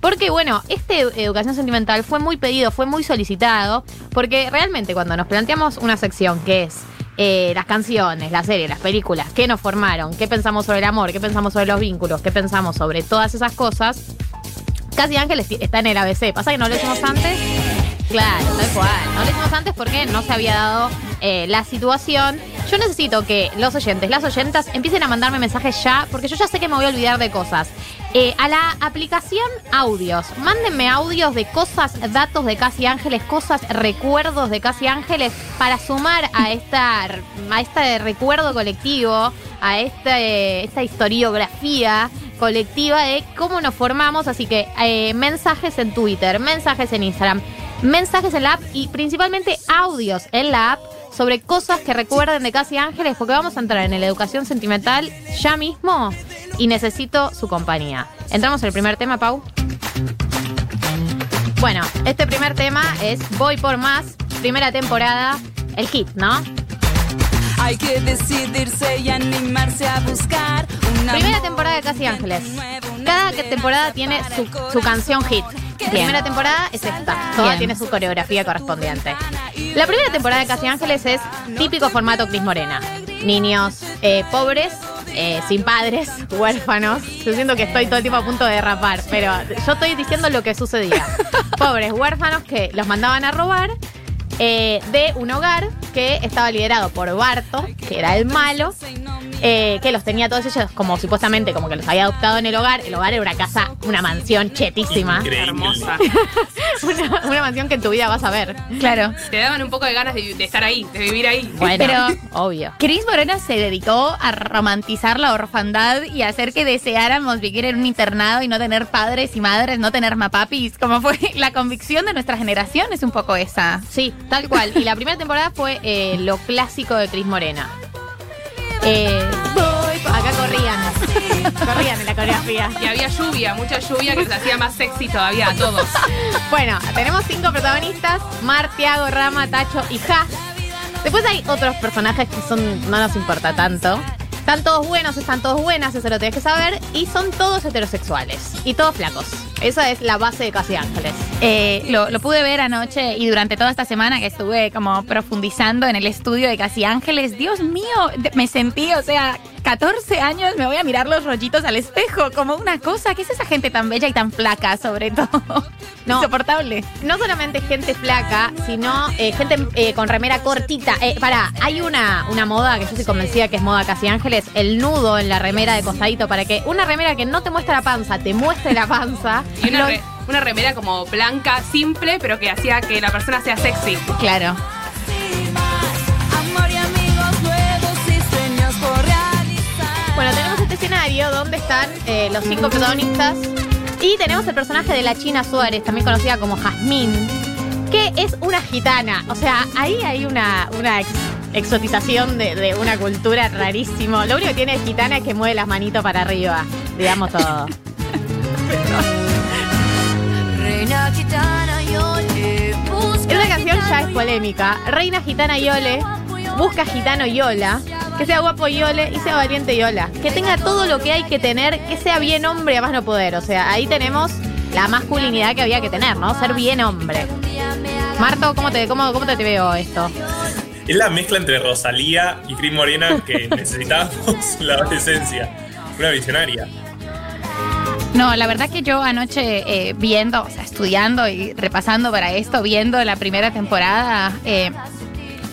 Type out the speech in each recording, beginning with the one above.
Porque, bueno, este educación sentimental fue muy pedido, fue muy solicitado, porque realmente cuando nos planteamos una sección que es eh, las canciones, las series, las películas, qué nos formaron, qué pensamos sobre el amor, qué pensamos sobre los vínculos, qué pensamos sobre todas esas cosas, Casi Ángeles está en el ABC. ¿Pasa que no lo hicimos antes? Claro, tal cual. No lo hicimos antes porque no se había dado eh, la situación. Yo necesito que los oyentes, las oyentas, empiecen a mandarme mensajes ya, porque yo ya sé que me voy a olvidar de cosas. Eh, a la aplicación audios, mándenme audios de cosas, datos de Casi Ángeles, cosas, recuerdos de Casi Ángeles, para sumar a esta, este recuerdo colectivo, a esta, esta historiografía colectiva de cómo nos formamos. Así que eh, mensajes en Twitter, mensajes en Instagram, mensajes en la app y principalmente audios en la app sobre cosas que recuerden de Casi Ángeles, porque vamos a entrar en la educación sentimental ya mismo y necesito su compañía. Entramos en el primer tema, Pau. Bueno, este primer tema es Voy por más, primera temporada, el hit, ¿no? Hay que decidirse y animarse a buscar una Primera temporada de Casi Ángeles. Cada temporada tiene su, su canción hit. La primera temporada es esta. Toda Bien. tiene su coreografía correspondiente. La primera temporada de Casi Ángeles es típico formato Cris Morena. Niños eh, pobres, eh, sin padres, huérfanos. Yo siento que estoy todo el tiempo a punto de derrapar, pero yo estoy diciendo lo que sucedía. Pobres huérfanos que los mandaban a robar eh, de un hogar que estaba liderado por Barto, que era el malo, eh, que los tenía todos ellos como supuestamente como que los había adoptado en el hogar. El hogar era una casa, una mansión chetísima. Increíble. Hermosa. Una, una mansión que en tu vida vas a ver. Claro. Te daban un poco de ganas de, de estar ahí, de vivir ahí. Bueno, Pero- obvio. Cris Morena se dedicó a romantizar la orfandad y a hacer que deseáramos vivir en un internado y no tener padres y madres, no tener mapapis. Como fue la convicción de nuestra generación, es un poco esa. Sí, tal cual. Y la primera temporada fue eh, lo clásico de Cris Morena. Eh, acá corrían. corrían en la coreografía. Y había lluvia, mucha lluvia que se hacía más sexy todavía a todos. Bueno, tenemos cinco protagonistas: Mar, Tiago, Rama, Tacho y Ja. Después hay otros personajes que son no nos importa tanto. Están todos buenos, están todos buenas, eso lo tienes que saber. Y son todos heterosexuales. Y todos flacos. Esa es la base de Casi Ángeles. Eh, lo, lo pude ver anoche y durante toda esta semana que estuve como profundizando en el estudio de Casi Ángeles. Dios mío, me sentí, o sea, 14 años me voy a mirar los rollitos al espejo como una cosa. ¿Qué es esa gente tan bella y tan flaca, sobre todo? No. Insoportable. No solamente gente flaca, sino eh, gente eh, con remera cortita. Pará, hay una, una moda que yo estoy convencida que es moda casi ángeles, el nudo en la remera de costadito para que una remera que no te muestra la panza, te muestre la panza. Y una, Lo- re- una remera como blanca, simple, pero que hacía que la persona sea sexy. Claro. Bueno, tenemos este escenario donde están eh, los cinco protagonistas y tenemos el personaje de la China Suárez, también conocida como Jazmín, que es una gitana. O sea, ahí hay una, una ex- exotización de, de una cultura rarísimo. Lo único que tiene de gitana es que mueve las manitos para arriba, digamos todo. Reina gitana, busco. Esta canción ya es polémica. Reina gitana Yole busca gitano Yola, que sea guapo Yole y sea valiente Yola. Que tenga todo lo que hay que tener, que sea bien hombre a más no poder. O sea, ahí tenemos la masculinidad que había que tener, ¿no? Ser bien hombre. Marto, ¿cómo te, cómo, cómo te, te veo esto? Es la mezcla entre Rosalía y Cris Morena que necesitábamos en la adolescencia. Una visionaria. No, la verdad que yo anoche eh, viendo, o sea, estudiando y repasando para esto, viendo la primera temporada, eh,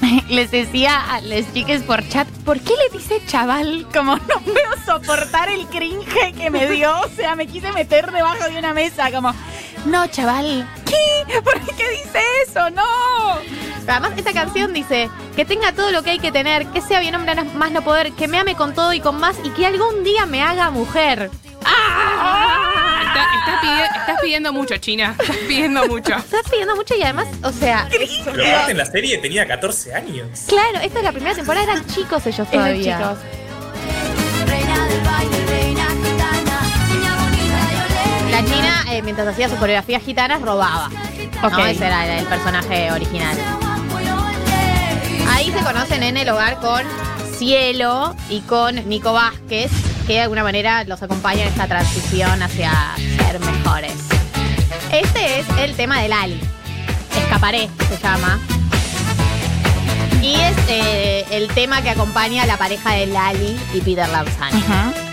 les decía a las chicas por chat, ¿por qué le dice chaval? Como no puedo soportar el cringe que me dio, o sea, me quise meter debajo de una mesa, como, no, chaval, ¿qué? ¿Por qué dice eso? No. Además, esta canción dice que tenga todo lo que hay que tener, que sea bien hombre más no poder, que me ame con todo y con más y que algún día me haga mujer. Está- estás, pidi- estás pidiendo mucho, China. Estás pidiendo mucho. Estás pidiendo mucho y además, o sea, Pero en la serie tenía 14 años. claro, esta es la primera temporada, eran chicos ellos todavía. chicos. Mientras hacía su coreografía gitanas, robaba. Ok. ¿no? Ese era el, personaje original. Ahí se conocen en el hogar con Cielo y con Nico Vázquez, que de alguna manera los acompaña en esta transición hacia, ser mejores. Este es el tema de Lali. Escaparé se llama. Y es eh, el tema que acompaña a la pareja de Lali y Peter Lanzani. Cada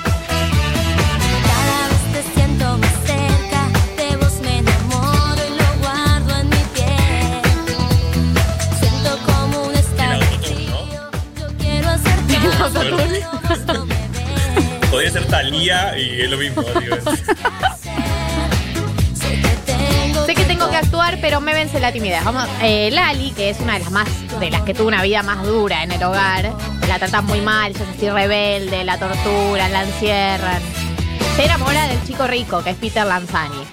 Podría ser Talía y es lo mismo. digo. Sé que tengo que actuar, pero me vence la timidez. Vamos, eh, Lali, que es una de las más, de las que tuvo una vida más dura en el hogar, la tratan muy mal, ella es así rebelde, la torturan, la encierran. Se enamora del chico rico, que es Peter Lanzani.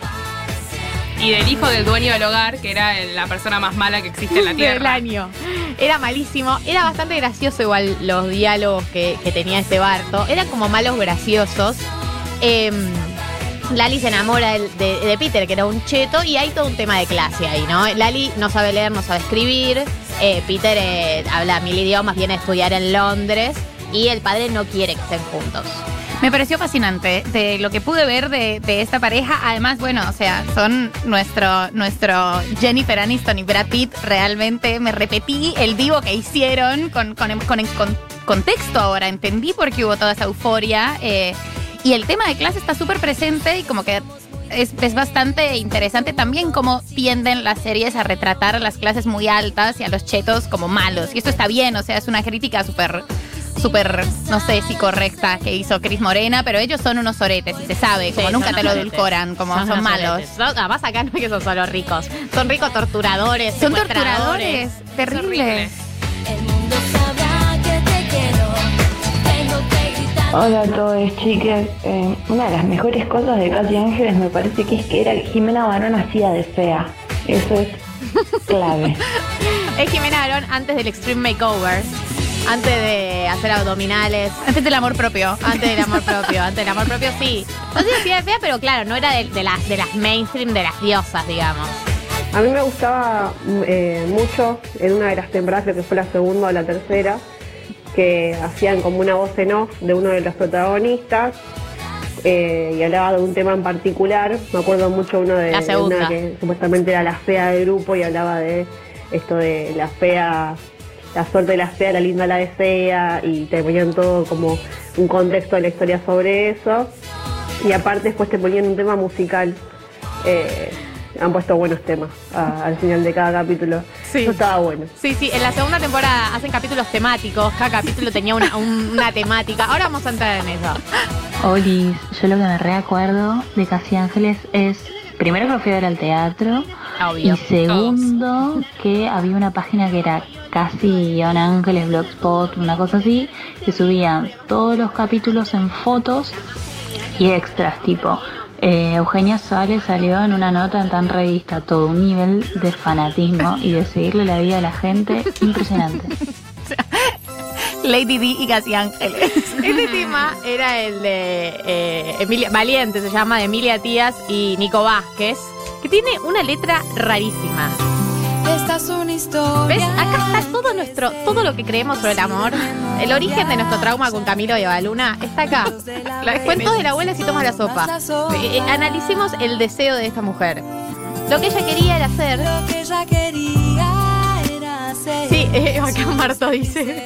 Y del hijo del dueño del hogar, que era la persona más mala que existe en la Del tierra. año. Era malísimo. Era bastante gracioso igual los diálogos que, que tenía este Barto. Eran como malos graciosos. Em, Lali se enamora del- de, de Peter, que era un cheto, y hay todo un tema de clase ahí, ¿no? Lali no sabe leer, no sabe escribir. eh, Peter eh, habla mil idiomas, viene a estudiar en Londres. Y el padre no quiere que estén juntos. Me pareció fascinante de lo que pude ver de, esta pareja. Además, bueno, o sea, son nuestro, nuestro Jennifer Aniston y Brad Pitt. Realmente me repetí el vivo que hicieron con, con, con- con contexto ahora. Entendí por qué hubo toda esa euforia. eh, y el tema de clase está súper presente y como que es, es bastante interesante también cómo tienden las series a retratar a las clases muy altas y a los chetos como malos. Y esto está bien, o sea, es una crítica súper súper, no sé si correcta que hizo Cris Morena, pero ellos son unos oretes y se sabe, como Sí, nunca te lo edulcoran, como son, malos. Son- además acá no es que son solo ricos. Son ricos torturadores, Son torturadores, terribles. El mundo sabrá que te quiero. Tengo que gritar. Hola a todos, chicas. Eh, una de las mejores cosas de Casi Ángeles me parece que es que era Jimena Barón hacía de fea. Eso es clave. Es Jimena Barón antes del Extreme Makeover. Antes de hacer abdominales. Antes del amor propio. Antes del amor propio. Antes del amor propio, sí. No sé si de fea, pero claro, no era de, de las, de las mainstream, de las diosas, digamos. A mí me gustaba eh, mucho en una de las temporadas, creo que fue la segunda o la tercera, que hacían como una voz en off de uno de los protagonistas eh, y hablaba de un tema en particular. Me acuerdo mucho uno de, de una que supuestamente era la fea del grupo y hablaba de esto de la fea, la suerte de la fea, la linda la desea y te ponían todo como un contexto de la historia sobre eso. Y aparte después te ponían un tema musical. Eh, han puesto buenos temas a- al final de cada capítulo. Sí. Eso estaba bueno. Sí, sí, en la segunda temporada hacen capítulos temáticos. Cada capítulo tenía una, un- una temática. Ahora vamos a entrar en eso. Olis, yo lo que me reacuerdo de Casi Ángeles es, primero que lo fui a ver al teatro, Obvio. y segundo que había una página que era Casi Ángeles Blogspot, una cosa así, que subían todos los capítulos en fotos y extras, tipo, eh, Eugenia Suárez salió en una nota en tan revista, todo un nivel de fanatismo y de seguirle la vida a la gente impresionante. Lady D y Casi Ángeles. Este tema era el de eh, Emilia, Valiente, se llama, de Emilia Tías y Nico Vázquez, que tiene una letra rarísima. ¿Ves? Acá está todo nuestro, todo lo que creemos sobre el amor. El origen de nuestro trauma con Camilo y Avaluna está acá. Los cuentos de la abuela si tomas la sopa. Eh, eh, analicemos el deseo de esta mujer. Lo que ella quería era hacer. Lo que ella quería era hacer. Sí, eh, acá Marto dice.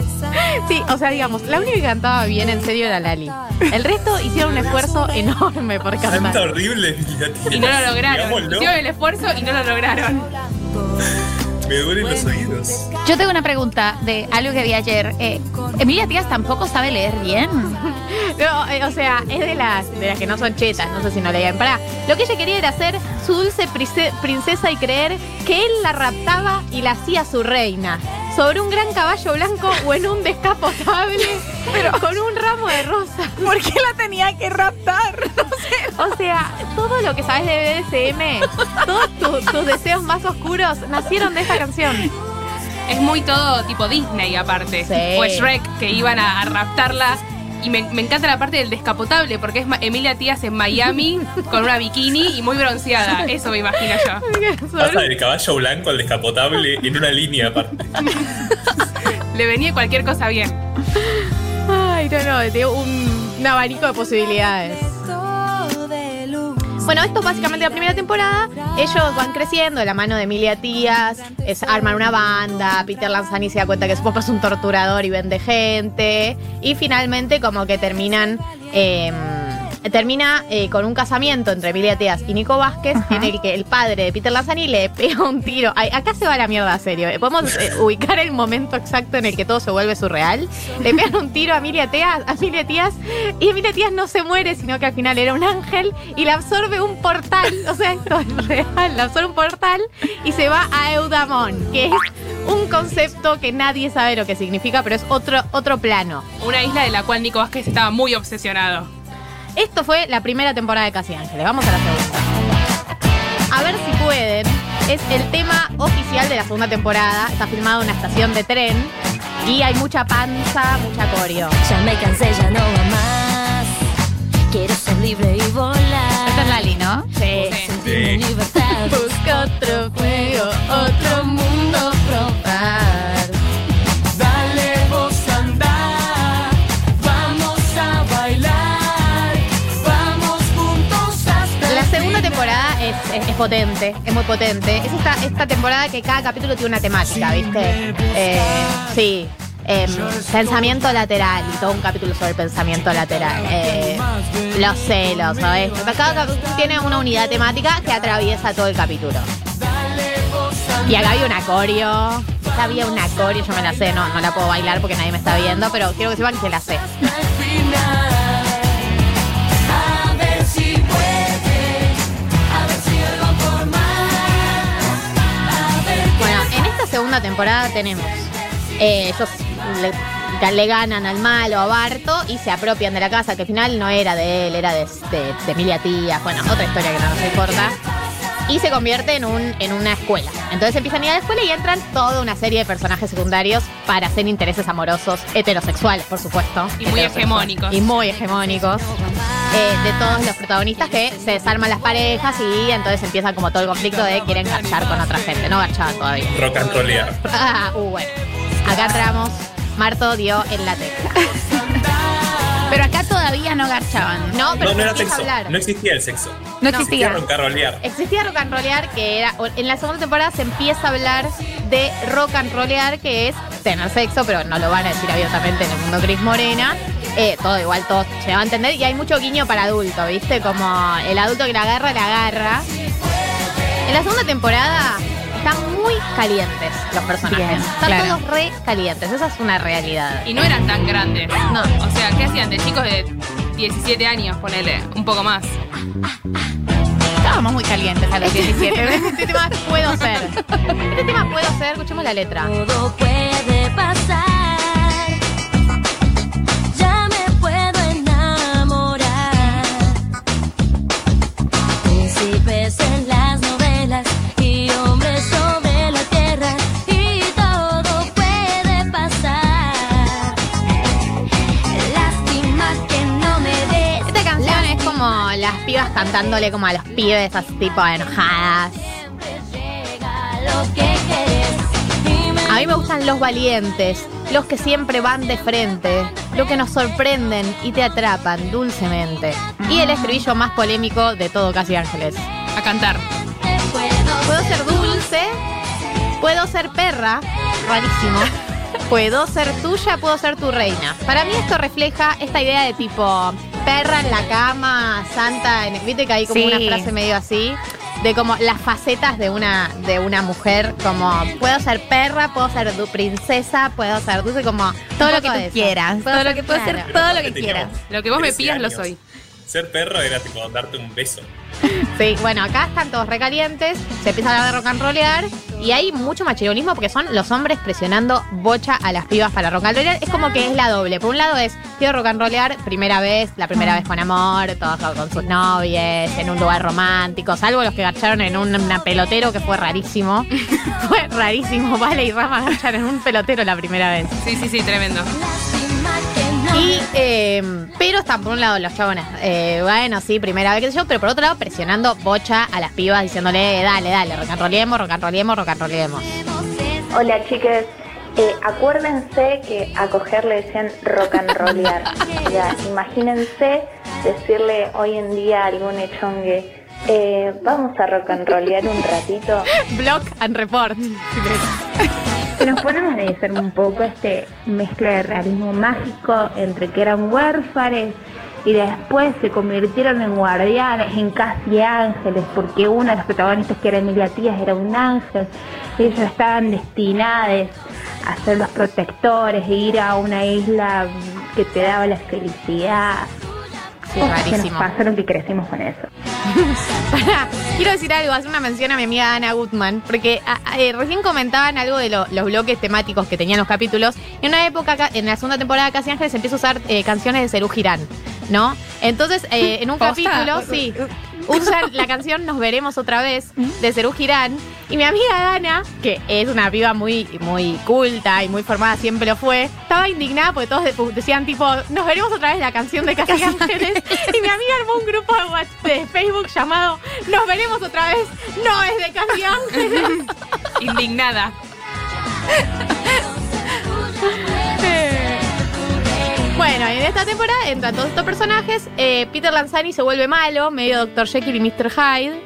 Sí, o sea, digamos, la única que cantaba bien en serio era Lali. El resto hicieron un esfuerzo enorme por Canta cantar. horrible, Emilia Tías. Y no lo lograron. Hicieron el esfuerzo y no lo lograron. Me duelen los oídos. Yo tengo una pregunta de algo que vi ayer. Eh, Emilia Tías tampoco sabe leer bien. No, eh, o sea, es de las, de las que no son chetas, no sé si no leían. Pará, lo que ella quería era ser su dulce princesa y creer que él la raptaba y la hacía su reina. Sobre un gran caballo blanco o en un descapotable, pero con un ramo de rosas. ¿Por qué la tenía que raptar? No sé. O sea, todo lo que sabes de BDSM, todos tu- tus deseos más oscuros nacieron de esta canción. Es muy todo tipo Disney aparte. Sí. O Shrek, que iban a, a raptarla. Y me, me encanta la parte del descapotable, porque es Emilia Tías en Miami con una bikini y muy bronceada. Eso me imagino yo. Pasa del caballo blanco al descapotable en una línea aparte. Le venía cualquier cosa bien. Ay, no, no, de un, un abanico de posibilidades. Bueno, esto es básicamente la primera temporada. Ellos van creciendo de la mano de Emilia Tías, es, arman una banda, Peter Lanzani se da cuenta que su papá es un torturador y vende gente. Y finalmente como que terminan... eh, Termina eh, con un casamiento entre Emilia Tías y Nico Vázquez, en el que el padre de Peter Lanzani le pega un tiro. Ay, acá se va la mierda, serio. Podemos eh, ubicar el momento exacto en el que todo se vuelve surreal. Le pegan un tiro a Emilia Tías, a Emilia Tías, y Emilia Tías no se muere, sino que al final era un ángel y le absorbe un portal. O sea, esto es real. Le absorbe un portal y se va a Eudamón, que es un concepto que nadie sabe lo que significa, pero es otro, otro plano. Una isla de la cual Nico Vázquez estaba muy obsesionado. Esto fue la primera temporada de Casi Ángeles. Vamos a la segunda. A ver si pueden. Es el tema oficial de la segunda temporada. Está filmado en una estación de tren. Y hay mucha panza, mucha coreo. Ya me cansé, ya no va más. Quiero ser libre y volar. Esta es Lali, ¿no? Sí. En libertad. Busca otro juego, otro mundo probar. Potente, es muy potente. Es esta, esta temporada que cada capítulo tiene una temática, ¿viste? Eh, sí. Em, pensamiento lateral y todo un capítulo sobre pensamiento lateral. Eh, los celos, ¿sabes? Cada capítulo tiene una unidad temática que atraviesa todo el capítulo. Y acá había una coreo. Acá había una coreo, yo me la sé, no, no la puedo bailar porque nadie me está viendo, pero quiero que sepan que la sé. Segunda temporada tenemos. eh, ellos le, le ganan al malo, a Barto, y se apropian de la casa, que al final no era de él, era de, de- de Emilia Tía. Bueno, otra historia que no nos importa. Y se convierte en, un, en una escuela. Entonces empiezan a ir a la escuela y entran toda una serie de personajes secundarios para hacer intereses amorosos heterosexuales, por supuesto. Y muy hegemónicos. Y muy hegemónicos. Eh, de todos los protagonistas que se desarman las parejas y entonces empieza como todo el conflicto de quieren garchar con otra gente. No garchaban todavía. Rock and. Ah, uh, bueno. Acá entramos. Marto dio en la tecla. Todavía no garchaban. No, pero No, no era sexo. hablar. No existía el sexo. No No. existía. Rock and rollear. Existía rock and rollear, que era. En la segunda temporada se empieza a hablar de rock and rollear, que es tener sexo, pero no lo van a decir abiertamente en el mundo Cris Morena. Eh, todo igual, todo se va a entender. Y hay mucho guiño para adulto, ¿viste? Como el adulto que la agarra, la agarra. En la segunda temporada están muy calientes los personajes. Bien, están claro. todos re calientes. Esa es una realidad. Y no eran tan grandes. No. O sea, ¿qué hacían? De chicos de 17 años, ponele, un poco más. Estábamos muy calientes a los 17. Este tema puedo ser. Este tema puedo ser. Escuchemos la letra. Todo puede pasar. Pibas cantándole como a los pibes así tipo enojadas. A mí me gustan los valientes, los que siempre van de frente, los que nos sorprenden y te atrapan dulcemente. Y el estribillo más polémico de todo Casi Ángeles. A cantar. Puedo ser dulce, puedo ser perra, rarísimo. Puedo ser tuya, puedo ser tu reina. Para mí esto refleja esta idea de tipo perra en la cama, santa, en, viste que hay como Sí. una frase medio así, de como las facetas de una, de una mujer, como puedo ser perra, puedo ser du- princesa, puedo ser dulce, como Todo lo que tú quieras. Puedo Todo lo ser- que puedes claro. hacer, todo lo que quieras. Lo que vos me 13 pidas, lo soy. Ser perro era tipo darte un beso. Sí, bueno, acá están todos recalientes, se empieza a hablar de rock and rollear y hay mucho machirulismo porque son los hombres presionando bocha a las pibas para rock and rollear. Es como que es la doble. Por un lado es, quiero rock and rollear, primera vez, la primera vez con amor, todos con- con sus novias, en un lugar romántico, salvo los que garcharon en un una pelotero que fue rarísimo. fue rarísimo, vale, y Rama garchan en un pelotero la primera vez. Sí, sí, sí, tremendo. Y, eh, pero están por un lado los chabones, eh, bueno, sí, primera vez que yo, pero por otro lado presionando bocha a las pibas diciéndole, dale, dale, rock and rollemos, rock and rollemos, rock and rollemos. Hola chicas, Eh, acuérdense que a coger le decían rock and rollear. O sea, imagínense decirle hoy en día a algún echongue, vamos a rock and rollear un ratito. Block and report. Si nos ponemos a analizar un poco este mezcla de realismo mágico entre que eran huérfanes y después se convirtieron en guardianes, en casi ángeles, porque una de las protagonistas que era Emilia Tías era un ángel, ellos estaban destinados a ser los protectores e ir a una isla que te daba la felicidad. Sí, Cosas que nos rarísimo. pasaron que crecimos con eso. Quiero decir algo, hacer una mención a mi amiga Ana Gutman, porque a- a- eh, recién comentaban algo de lo- los bloques temáticos que tenían los capítulos. En una época, en la segunda temporada de Casi Ángeles, empieza a usar eh, canciones de Cerú Girán, ¿no? Entonces, eh, en un capítulo, sí, usan la canción Nos veremos otra vez de Cerú Girán. Y mi amiga Dana, que es una piba muy, muy culta y muy formada, siempre lo fue, estaba indignada porque todos de- decían tipo, nos veremos otra vez la canción de Casi Ángeles. y mi amiga armó un grupo de Facebook llamado Nos veremos otra vez, no es de Casi Ángeles. Indignada. Bueno, y en esta temporada entran todos estos personajes. Eh, Peter Lanzani se vuelve malo, medio Dr. Jekyll y Mr. Hyde.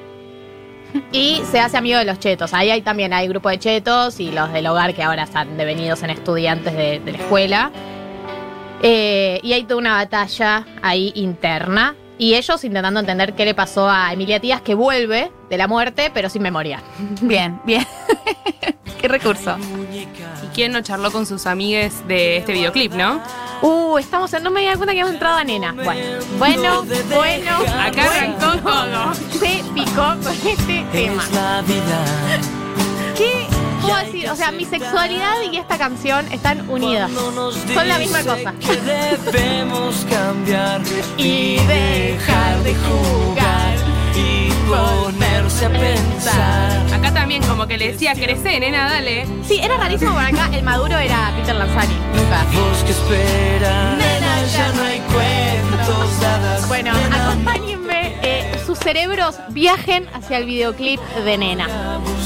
Y se hace amigo de los chetos. Ahí hay también hay grupo de chetos y los del hogar que ahora están devenidos en estudiantes de, de la escuela. Eh, y hay toda una batalla ahí interna. Y ellos intentando entender qué le pasó a Emilia Tías, que vuelve de la muerte, pero sin memoria. Bien, bien. Qué recurso. ¿Y quién no charló con sus amigues de este videoclip, no? Uh, estamos en. No me di cuenta que hemos entrado a nena. Bueno, bueno, bueno. Acá arrancó todo. Se picó con este tema. ¿Qué puedo decir? O sea, mi sexualidad y esta canción están unidas. Son la misma cosa. Debemos cambiar Y dejar de jugar ponerse a pensar. Acá también como que le decía, crece, nena, dale. Sí, era rarísimo por acá. El maduro era Peter Lanzani. Nunca. Vos que esperas, Nena, ya no hay cuentos cerebros viajen hacia el videoclip de Nena.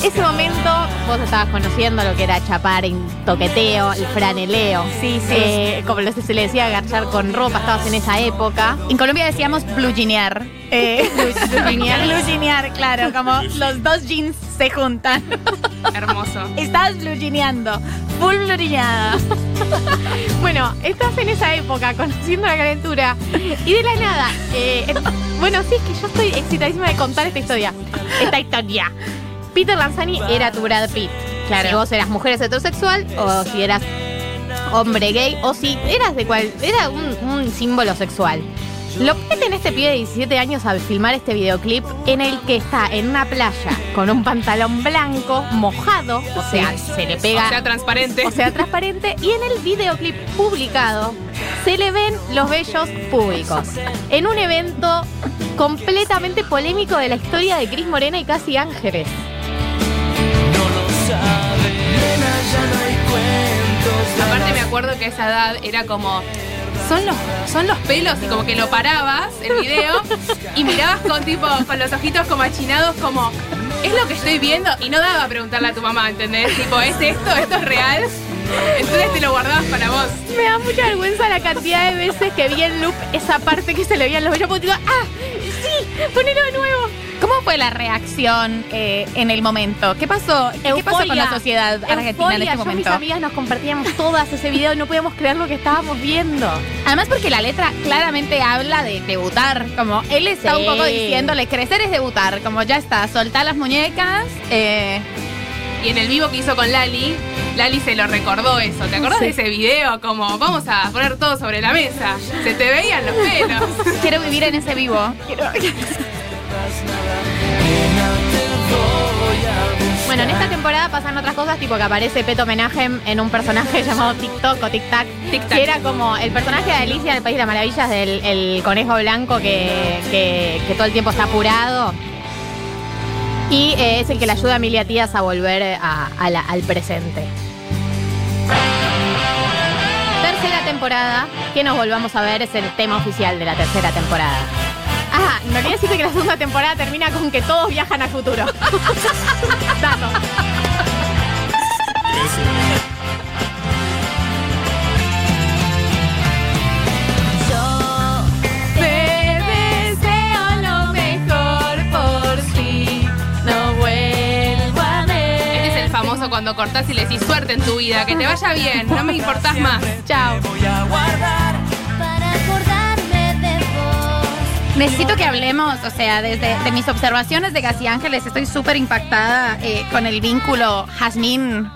Ese momento vos estabas conociendo lo que era chapar en toqueteo, el franeleo. Sí, sí. Eh, como lo- se le decía, agachar con ropa, estabas en esa época. En Colombia decíamos blue jeanear. Eh, jeanear, claro, como los dos jeans se juntan. Hermoso. Estás blue jeaneando. Full blue jeaneada. Bueno, estás en esa época conociendo la calentura y de la nada. eh, bueno, sí, es que yo estoy excitadísima de contar esta historia. Esta historia. Peter Lanzani era tu Brad Pitt. Claro. Si vos eras mujer heterosexual o si eras hombre gay o si eras de cual. Era un, un símbolo sexual. Lo meten este pibe de 17 años a filmar este videoclip en el que está en una playa con un pantalón blanco, mojado, o sea, se le pega O sea, transparente. o sea, transparente. Y en el videoclip publicado se le ven los bellos públicos. En un evento completamente polémico de la historia de Cris Morena y Casi Ángeles. No lo sabe, nena, ya no hay cuentos de Aparte me acuerdo que a esa edad era como. Son los, son los pelos y como que lo parabas el video y mirabas con tipo, con los ojitos como achinados como, es lo que estoy viendo y no daba a preguntarle a tu mamá, ¿entendés? Tipo, ¿es esto? ¿Esto es real? Entonces te lo guardabas para vos. Me da mucha vergüenza la cantidad de veces que vi en loop esa parte que se le veían los bellos porque digo, ¡ah! ¡Sí! ¡Ponelo de nuevo! ¿Cómo fue la reacción eh, en el momento? ¿Qué pasó? ¿Qué, qué pasó con la sociedad argentina en Euforia. este Yo y mis momento? amigas nos compartíamos todas ese video y no podíamos creer lo que estábamos viendo. Además porque la letra claramente habla de debutar, como él está Sí. un poco diciéndole, crecer es debutar, como ya está, soltar las muñecas. eh, Y en el vivo que hizo con Lali, Lali se lo recordó eso. ¿Te acordás Sí. de ese video? Como, vamos a poner todo sobre la mesa. Se te veían los pelos. quiero vivir en ese vivo. Quiero- Bueno, en esta temporada pasan otras cosas, tipo que aparece Peto Homenaje en un personaje llamado TikTok o Tic Tac, Tic Tac. que era como el personaje de Alicia del País de las Maravillas, del el conejo blanco que, que- que todo el tiempo está apurado. Y eh, es el que le ayuda a Emilia Tías a volver a- a la- al presente. Tercera temporada, que nos volvamos a ver, es el tema oficial de la tercera temporada. Ah, me olvidé decirte que la segunda temporada termina con que todos viajan al futuro. Dato. Te deseo lo mejor por ti. No vuelvo a ver. Este el famoso cuando cortás y le decís suerte en tu vida, que te vaya bien, no me importás más. Chao. Voy a guardar Necesito que hablemos, o sea, desde de mis observaciones de Casi Ángeles, estoy súper impactada eh, con el vínculo Jazmín.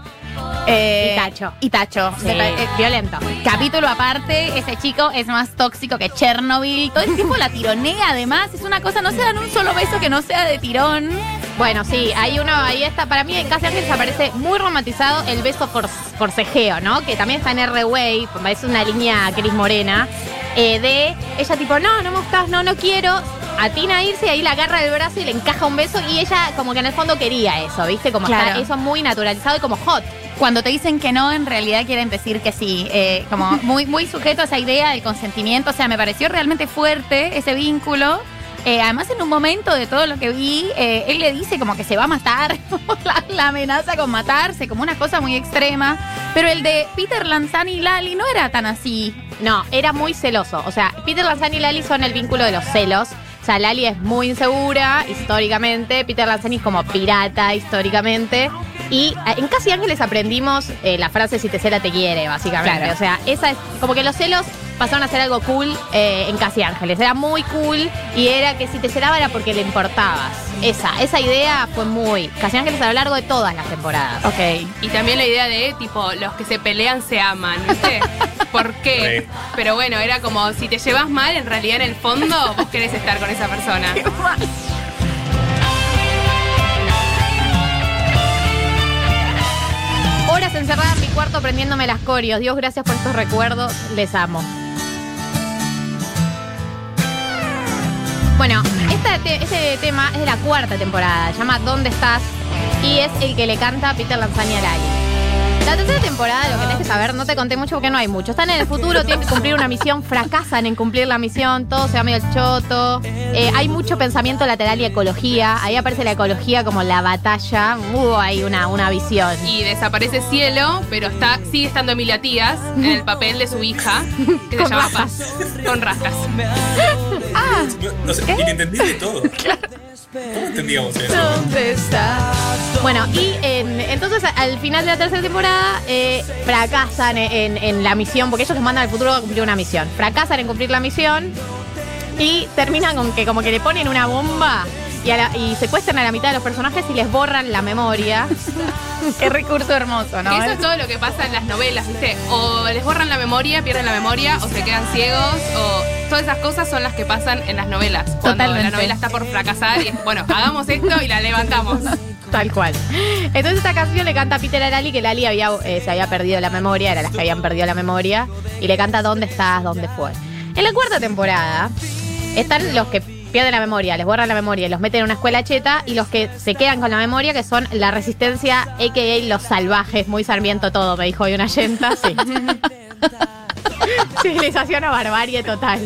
eh, Y Tacho. Y Tacho. Sí, eh, violento. Capítulo aparte, ese chico es más tóxico que Chernobyl. Todo el tiempo la tironea, además. Es una cosa, no se dan un solo beso que no sea de tirón. Bueno, sí, hay uno, ahí está. Para mí, en Casi Ángeles aparece muy romantizado el beso for- forcejeo, ¿no? Que también está en R-Way, es una línea Cris Morena, eh, de ella tipo, no, no me gustás, no, no quiero. Atina a irse y ahí la agarra del brazo y le encaja un beso y ella como que en el fondo quería eso, ¿viste? Como Claro. está eso muy naturalizado y como hot. Cuando te dicen que no, en realidad quieren decir que sí. Eh, como muy, muy sujeto a esa idea del consentimiento. O sea, me pareció realmente fuerte ese vínculo. Eh, además, en un momento de todo lo que vi, eh, él le dice como que se va a matar, la, la amenaza con matarse, como una cosa muy extrema. Pero el de Peter Lanzani y Lali no era tan así. No, era muy celoso. O sea, Peter Lanzani y Lali son el vínculo de los celos. O sea, Lali es muy insegura históricamente. Peter Lanzani es como pirata históricamente. Y eh, en Casi Ángeles aprendimos eh, la frase si te cela te quiere, básicamente. Claro. O sea, esa es como que los celos pasaron a ser algo cool eh, en Casi Ángeles. Era muy cool y era que si te celaba era porque le importabas. Esa, esa idea fue muy Casi Ángeles a lo largo de todas las temporadas. Ok. Y también la idea de, tipo, los que se pelean se aman, ¿viste? ¿Por qué? Sí. Pero bueno, era como, si te llevas mal, en realidad en el fondo vos querés estar con esa persona. Horas encerrada en mi cuarto prendiéndome las corios. Dios, gracias por estos recuerdos. Les amo. Bueno, este tema es de la cuarta temporada. Se llama ¿Dónde estás? Y es el que le canta Peter Lanzani a Lali. La tercera temporada, lo que tenés que saber, no te conté mucho porque no hay mucho. Están en el futuro, tienen que cumplir una misión, fracasan en cumplir la misión, todo se va medio el choto. Eh, hay mucho pensamiento lateral y ecología. Ahí aparece la ecología como la batalla. Uh, hay una, una visión. Y desaparece Cielo, pero está, sigue estando Emilia Tías en el papel de su hija, que se Con llama rastas. Paz. Con rastas. No, no sé, inentendí de todo. ¿Cómo entendíamos eso? ¿Dónde estás? Bueno, y en- entonces a- al final de la tercera temporada eh, fracasan en, en la misión, porque ellos los mandan al futuro a cumplir una misión. Fracasan en cumplir la misión y terminan con que como que le ponen una bomba y, a la- y secuestran a la mitad de los personajes y les borran la memoria. Qué recurso hermoso, ¿no? Eso es todo lo que pasa en las novelas, ¿viste? O les borran la memoria, pierden la memoria, o se quedan ciegos, o todas esas cosas son las que pasan en las novelas. Cuando Totalmente. la novela está por fracasar y es, bueno, hagamos esto y la levantamos. Tal cual. Entonces esta canción le canta a Peter a Lali, que Lali había, eh, se había perdido la memoria, era las que habían perdido la memoria, y le canta ¿Dónde estás? ¿Dónde fue? En la cuarta temporada están los que pierden la memoria, les borran la memoria y los meten en una escuela cheta, y los que se quedan con la memoria, que son la resistencia, a.k.a. los salvajes, muy sarmiento todo, me dijo hoy una yenta, sí. Civilización o barbarie total.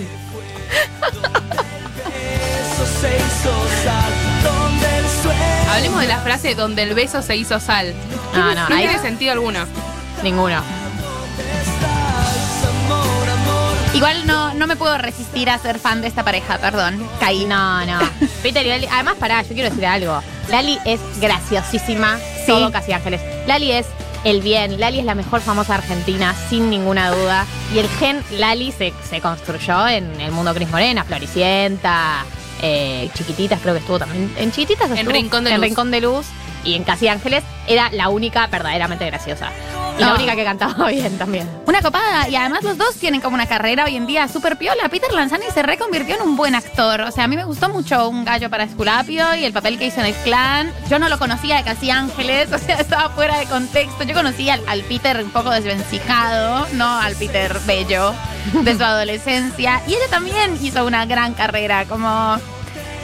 Hablemos de la frase donde el beso se hizo sal. No, no, No ahí tiene sentido alguno. ninguno. Igual no, no me puedo resistir a ser fan de esta pareja, perdón. Caí. No, no. Peter y Lali. Además, pará, yo quiero decir algo. Lali es graciosísima. Sí. Todo casi ángeles. Lali es el bien. Lali es la mejor famosa argentina, sin ninguna duda. Y el gen Lali se, se construyó en el mundo Cris Morena, Floricienta, eh, Chiquititas, creo que estuvo también. En Chiquititas En estuvo. Rincón de En Luz. Rincón de Luz. Y en Casi Ángeles era la única verdaderamente graciosa. Y la única que cantaba bien también. Una copada. Y además los dos tienen como una carrera hoy en día súper piola. Peter Lanzani se reconvirtió en un buen actor. O sea, a mí me gustó mucho Un gallo para Esculapio y el papel que hizo en el clan. Yo no lo conocía de Casi Ángeles. O sea, estaba fuera de contexto. Yo conocía al, al Peter un poco desvencijado, no al Peter bello de su adolescencia. Y ella también hizo una gran carrera como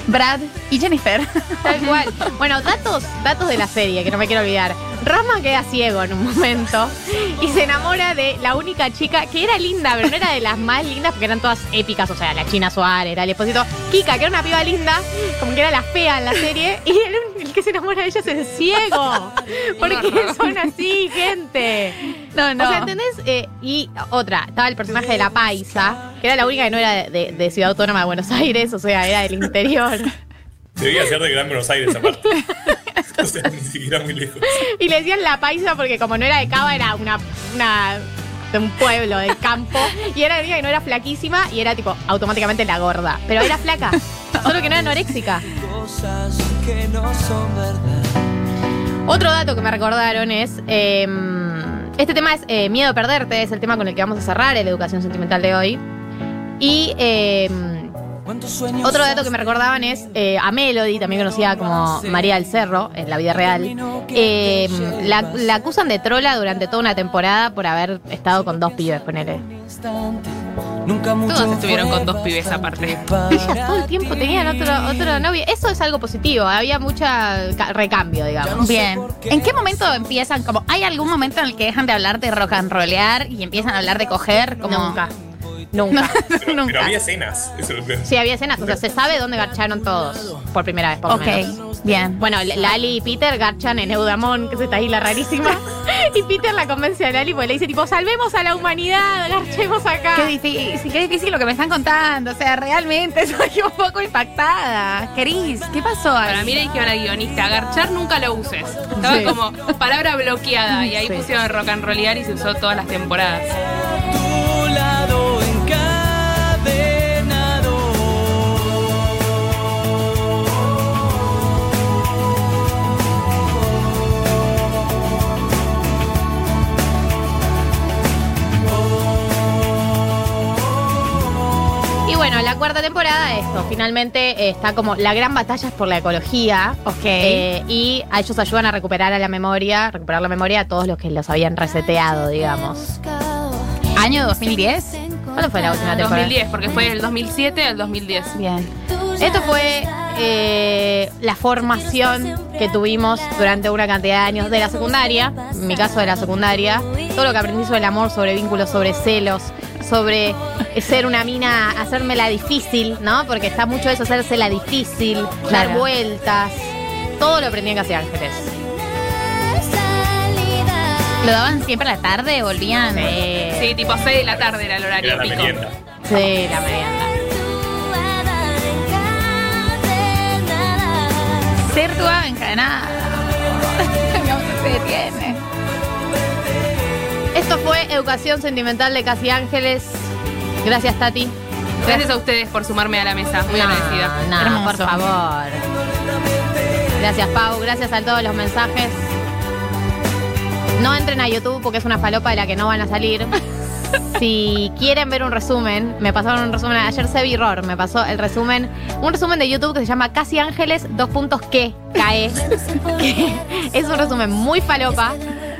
Brad y Jennifer. Tal cual. Bueno, datos, datos de la serie que no me quiero olvidar. Rama queda ciego en un momento y se enamora de la única chica que era linda, pero no era de las más lindas porque eran todas épicas. O sea, la China Suárez, era el esposito. Kika, que era una piba linda, como que era la fea en la serie. Y el, el que se enamora de ella es el ciego. Porque son así, gente. No, no. O sea, ¿entendés? Eh, y otra, estaba el personaje de la paisa, que era la única que no era de, de- de Ciudad Autónoma de Buenos Aires, o sea, era del interior. Debía ser de Gran Buenos Aires aparte. O sea, ni siquiera muy lejos. Y le decían la paisa porque como no era de Cava, era una, una de un pueblo, del campo. Y era la única que no era flaquísima y era tipo automáticamente la gorda. Pero era flaca. Solo que no era anoréxica. Cosas que no son verdad. Otro dato que me recordaron es. eh, este tema es eh, Miedo a perderte, es el tema con el que vamos a cerrar el Educación Sentimental de hoy. Y eh, ¿Cuántos sueños otro dato que me recordaban es eh, a Melody, también conocida como María del Cerro en la vida real. Eh, la, la acusan de trola durante toda una temporada por haber estado con dos pibes, ponele. mucho Todos estuvieron con dos pibes aparte. Ellas todo el tiempo tenían otro, otro novio. Eso es algo positivo, había mucha ca- recambio, digamos. Bien. ¿En qué momento empiezan? Como, ¿Hay algún momento en el que dejan de hablar de rock and rollear y empiezan a hablar de coger? Como, Nunca. Nunca. Pero, pero Nunca. había escenas. Eso es lo peor. Sí, había escenas. O sea, se sabe dónde garcharon todos. Por primera vez, por lo Ok, menos. bien. Bueno, Lali y Peter garchan en Eudamón, que es esta isla rarísima. y Peter la convence a Lali porque le dice, tipo, salvemos a la humanidad, garchemos acá. Qué difícil, qué difícil lo que me están contando. O sea, realmente soy un poco impactada. Cris, ¿qué pasó ahí? Para mí le dijeron al guionista, agarchar nunca lo uses. Estaba Sí. como palabra bloqueada y ahí Sí. pusieron rock and rollear y se usó todas las temporadas. Cuarta temporada, esto, finalmente eh, está como la gran batalla es por la ecología. Ok. Eh, y a ellos ayudan a recuperar a la memoria, recuperar la memoria a todos los que los habían reseteado, digamos. ¿Año 2010? ¿Cuándo fue la última temporada? 2010, porque fue del 2007 al 2010. Bien. Esto fue eh, la formación que tuvimos durante una cantidad de años de la secundaria, en mi caso de la secundaria, todo lo que aprendí sobre el amor, sobre vínculos, sobre celos, sobre ser una mina, hacérmela difícil, ¿no? Porque está mucho eso, hacérsela difícil, dar vueltas, todo lo aprendí en Casi Ángeles. ¿Lo daban siempre a la tarde? ¿Volvían? Sí, Sí, tipo 6 de la tarde era el horario Era la pico. merienda. sí, la merienda. Ser tu ave encadenada. no se detiene. Esto fue Educación Sentimental de Casi Ángeles. Gracias, Tati. Gracias a ustedes por sumarme a la mesa. Muy agradecida. No, no, Hermoso. por favor. Gracias, Pau. Gracias a todos los mensajes. No entren a YouTube porque es una falopa de la que no van a salir. Si quieren ver un resumen, me pasaron un resumen. Ayer Sebi Ror me pasó el resumen. Un resumen de YouTube que se llama Casi Ángeles, dos puntos que cae. Es un resumen muy falopa,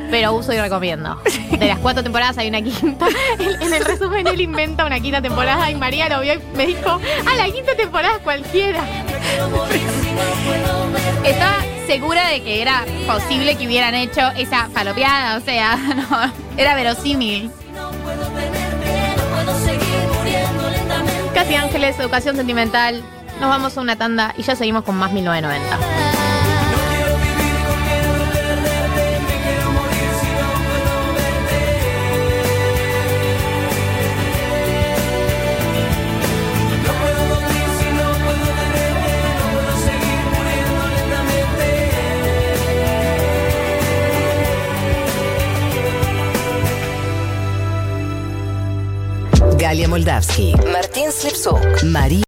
pero uso y recomiendo. De las cuatro temporadas hay una quinta. En, el resumen él inventa una quinta temporada y María lo vio y me dijo, ah, la quinta temporada cualquiera. Estaba segura de que era posible que hubieran hecho esa falopeada, o sea, no, era verosímil. Casi Ángeles, Educación Sentimental. Nos vamos a una tanda y ya seguimos con más 1990. Galia Moldavsky, Martín Slipsuk. María